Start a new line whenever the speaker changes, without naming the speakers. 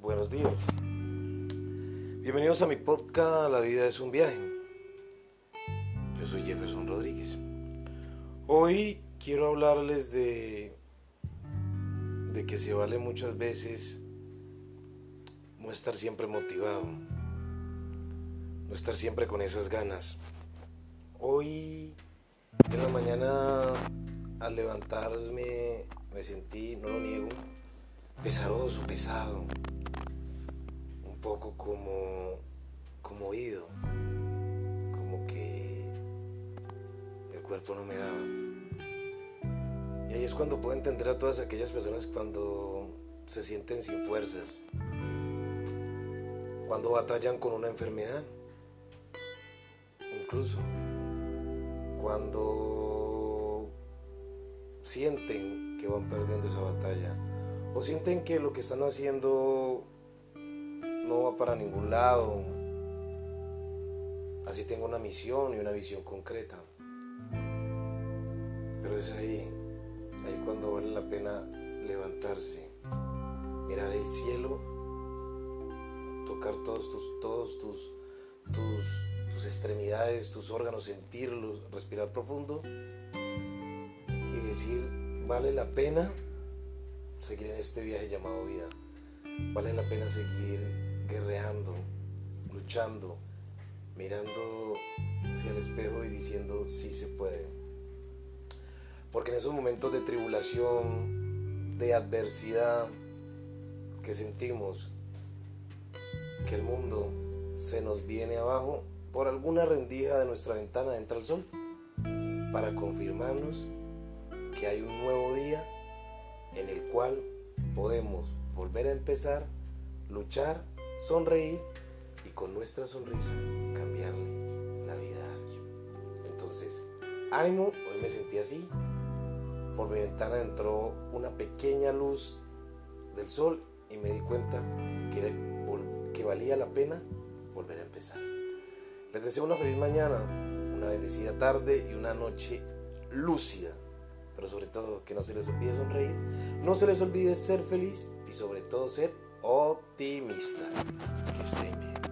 Buenos días. Bienvenidos a mi podcast La vida es un viaje. Yo soy Jefferson Rodríguez. Hoy quiero hablarles de de que se vale muchas veces no estar siempre motivado, no estar siempre con esas ganas. Hoy en la mañana al levantarme me sentí, no lo niego, pesaroso, pesado. Poco como, como oído, como que el cuerpo no me daba. Y ahí es cuando puedo entender a todas aquellas personas cuando se sienten sin fuerzas, cuando batallan con una enfermedad, incluso cuando sienten que van perdiendo esa batalla o sienten que lo que están haciendo no va para ningún lado. Así tengo una misión y una visión concreta. Pero es ahí, ahí cuando vale la pena levantarse, mirar el cielo, tocar todos tus, todos tus, tus, tus extremidades, tus órganos, sentirlos, respirar profundo y decir, vale la pena seguir en este viaje llamado vida. Vale la pena seguir guerreando, luchando, mirando hacia el espejo y diciendo sí se puede. Porque en esos momentos de tribulación, de adversidad que sentimos, que el mundo se nos viene abajo, por alguna rendija de nuestra ventana entra el sol para confirmarnos que hay un nuevo día en el cual podemos volver a empezar, luchar sonreír y con nuestra sonrisa cambiarle la vida a alguien. Entonces, ánimo, hoy me sentí así. Por mi ventana entró una pequeña luz del sol y me di cuenta que, que valía la pena volver a empezar. Les deseo una feliz mañana, una bendecida tarde y una noche lúcida. Pero sobre todo que no se les olvide sonreír, no se les olvide ser feliz y sobre todo ser optimista. Que estén bien.